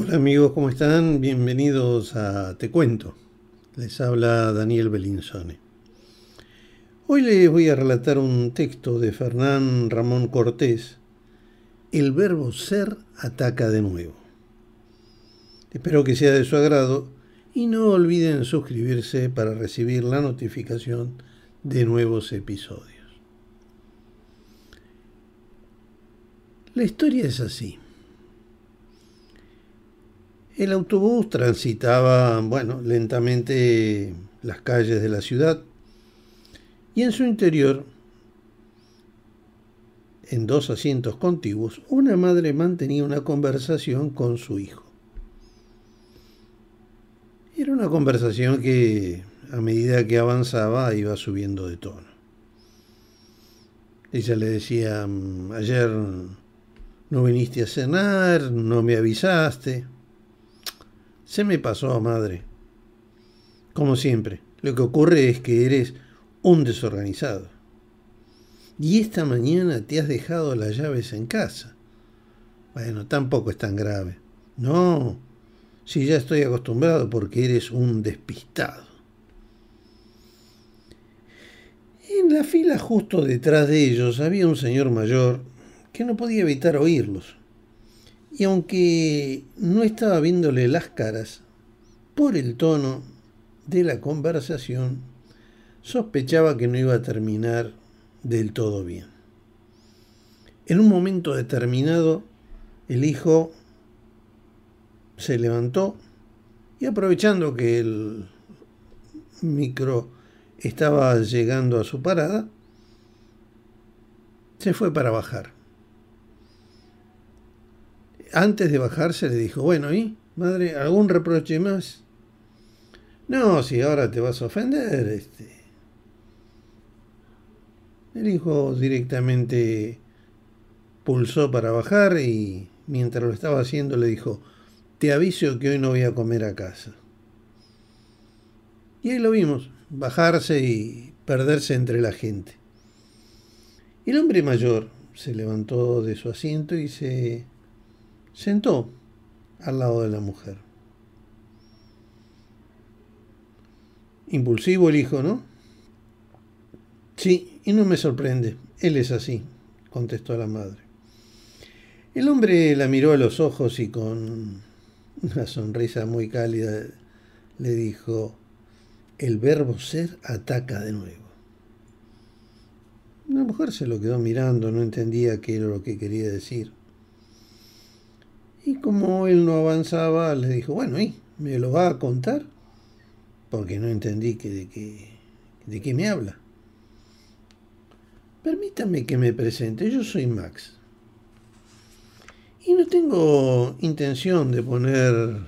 Hola amigos, ¿cómo están? Bienvenidos a Te Cuento. Les habla Daniel Belinsone. Hoy les voy a relatar un texto de Fernán Ramón Cortés. El verbo ser ataca de nuevo. Espero que sea de su agrado y no olviden suscribirse para recibir la notificación de nuevos episodios. La historia es así. El autobús transitaba, bueno, lentamente las calles de la ciudad y en su interior, en dos asientos contiguos, una madre mantenía una conversación con su hijo. Era una conversación que a medida que avanzaba iba subiendo de tono. Ella le decía, mm, ayer no viniste a cenar, no me avisaste. Se me pasó, madre. Como siempre, lo que ocurre es que eres un desorganizado. Y esta mañana te has dejado las llaves en casa. Bueno, tampoco es tan grave. No, si ya estoy acostumbrado porque eres un despistado. En la fila justo detrás de ellos había un señor mayor que no podía evitar oírlos y aunque no estaba viéndole las caras, por el tono de la conversación, sospechaba que no iba a terminar del todo bien. En un momento determinado, el hijo se levantó y aprovechando que el micro estaba llegando a su parada, se fue para bajar antes de bajarse le dijo, bueno, ¿y? Madre, ¿algún reproche más? No, si ahora te vas a ofender, este. El hijo directamente pulsó para bajar y mientras lo estaba haciendo le dijo, te aviso que hoy no voy a comer a casa. Y ahí lo vimos, bajarse y perderse entre la gente. El hombre mayor se levantó de su asiento y se sentó al lado de la mujer. Impulsivo el hijo, ¿no? Sí, y no me sorprende. Él es así, contestó la madre. El hombre la miró a los ojos y con una sonrisa muy cálida le dijo, el verbo ser ataca de nuevo. La mujer se lo quedó mirando, no entendía qué era lo que quería decir. Y como él no avanzaba, le dijo, bueno, ¿y me lo va a contar? Porque no entendí que de, qué, de qué me habla. Permítame que me presente, yo soy Max. Y no tengo intención de poner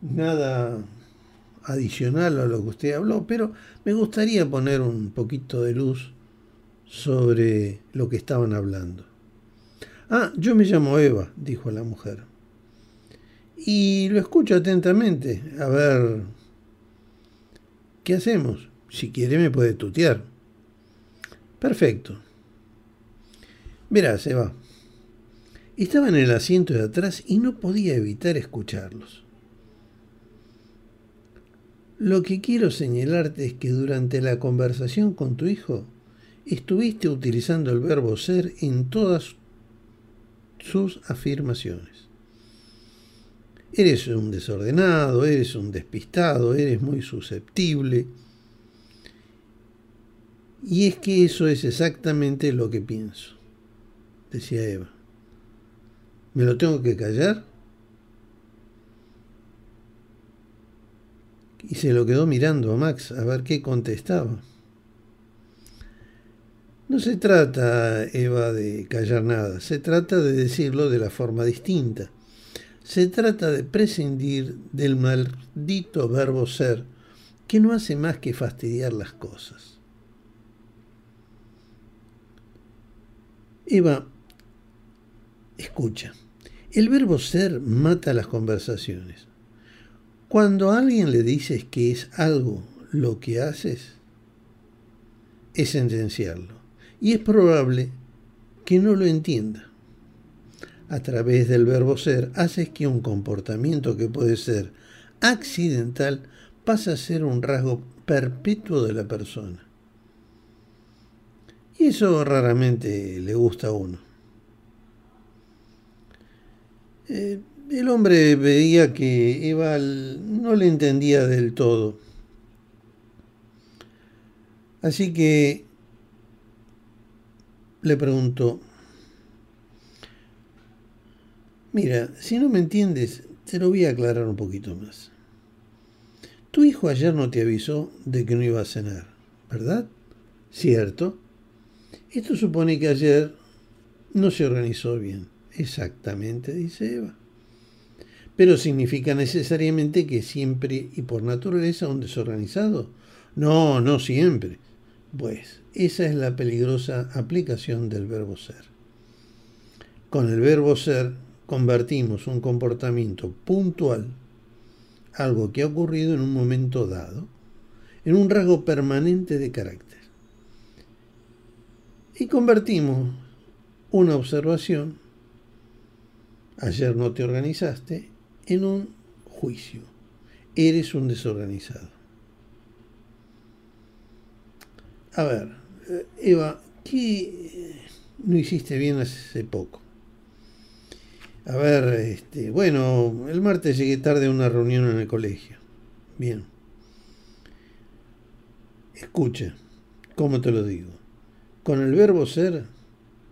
nada adicional a lo que usted habló, pero me gustaría poner un poquito de luz sobre lo que estaban hablando. Ah, yo me llamo Eva, dijo la mujer. Y lo escucho atentamente. A ver, ¿qué hacemos? Si quiere me puede tutear. Perfecto. Verás, Eva. Estaba en el asiento de atrás y no podía evitar escucharlos. Lo que quiero señalarte es que durante la conversación con tu hijo estuviste utilizando el verbo ser en todas sus afirmaciones. Eres un desordenado, eres un despistado, eres muy susceptible. Y es que eso es exactamente lo que pienso, decía Eva. ¿Me lo tengo que callar? Y se lo quedó mirando a Max a ver qué contestaba. No se trata, Eva, de callar nada, se trata de decirlo de la forma distinta. Se trata de prescindir del maldito verbo ser, que no hace más que fastidiar las cosas. Eva, escucha, el verbo ser mata las conversaciones. Cuando a alguien le dices que es algo lo que haces, es sentenciarlo y es probable que no lo entienda. a través del verbo ser, haces que un comportamiento que puede ser accidental pase a ser un rasgo perpetuo de la persona. Y eso raramente le gusta a uno. Eh, el hombre veía que Eva no le entendía del todo. Así que le preguntó, mira, si no me entiendes, te lo voy a aclarar un poquito más. Tu hijo ayer no te avisó de que no iba a cenar, ¿verdad? Cierto. Esto supone que ayer no se organizó bien. Exactamente, dice Eva. Pero significa necesariamente que siempre y por naturaleza un desorganizado. No, no siempre. Pues esa es la peligrosa aplicación del verbo ser. Con el verbo ser convertimos un comportamiento puntual, algo que ha ocurrido en un momento dado, en un rasgo permanente de carácter. Y convertimos una observación, ayer no te organizaste, en un juicio. Eres un desorganizado. A ver, eh, Eva, ¿qué no hiciste bien hace poco? A ver, este, bueno, el martes llegué tarde a una reunión en el colegio. Bien. Escucha, ¿cómo te lo digo? Con el verbo ser,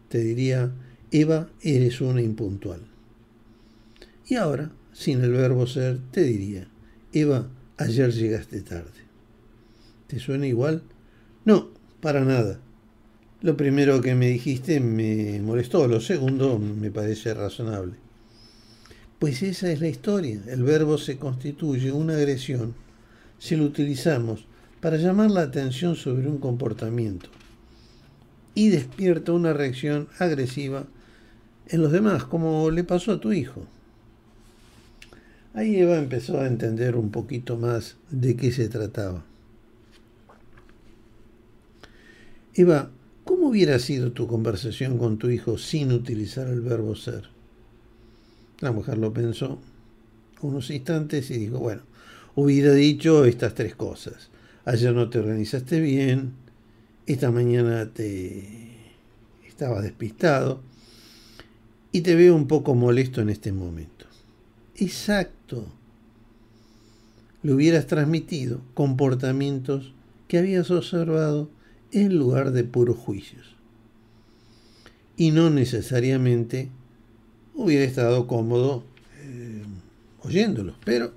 te diría, Eva, eres una impuntual. Y ahora, sin el verbo ser, te diría, Eva, ayer llegaste tarde. ¿Te suena igual? No, para nada. Lo primero que me dijiste me molestó, lo segundo me parece razonable. Pues esa es la historia. El verbo se constituye una agresión si lo utilizamos para llamar la atención sobre un comportamiento y despierta una reacción agresiva en los demás, como le pasó a tu hijo. Ahí Eva empezó a entender un poquito más de qué se trataba. Eva, ¿cómo hubiera sido tu conversación con tu hijo sin utilizar el verbo ser? La mujer lo pensó unos instantes y dijo, bueno, hubiera dicho estas tres cosas. Ayer no te organizaste bien, esta mañana te estaba despistado y te veo un poco molesto en este momento. Exacto. Le hubieras transmitido comportamientos que habías observado en lugar de puros juicios. Y no necesariamente hubiera estado cómodo eh, oyéndolos, pero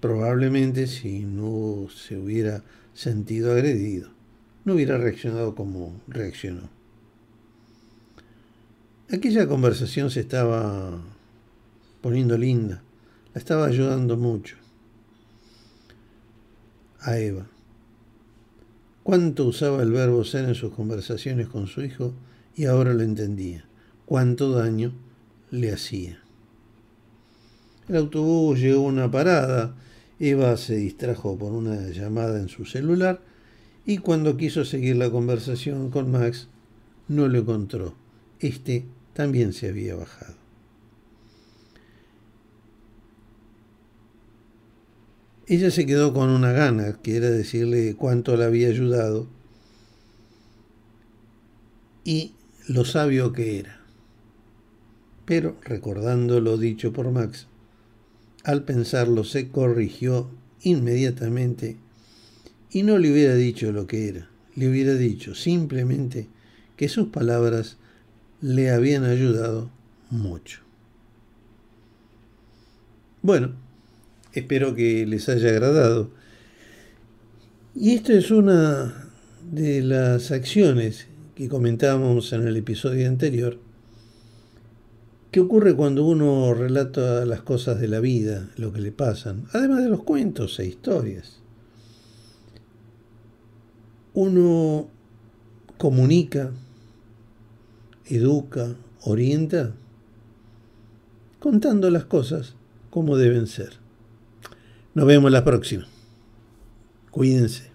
probablemente si no se hubiera sentido agredido, no hubiera reaccionado como reaccionó. Aquella conversación se estaba poniendo linda, la estaba ayudando mucho a Eva. Cuánto usaba el verbo ser en sus conversaciones con su hijo y ahora lo entendía. Cuánto daño le hacía. El autobús llegó a una parada. Eva se distrajo por una llamada en su celular y cuando quiso seguir la conversación con Max, no lo encontró. Este también se había bajado. Ella se quedó con una gana, que era decirle cuánto le había ayudado y lo sabio que era. Pero, recordando lo dicho por Max, al pensarlo se corrigió inmediatamente y no le hubiera dicho lo que era, le hubiera dicho simplemente que sus palabras le habían ayudado mucho. Bueno, espero que les haya agradado. Y esto es una de las acciones que comentábamos en el episodio anterior, que ocurre cuando uno relata las cosas de la vida, lo que le pasan, además de los cuentos e historias. Uno comunica educa, orienta, contando las cosas como deben ser. Nos vemos la próxima. Cuídense.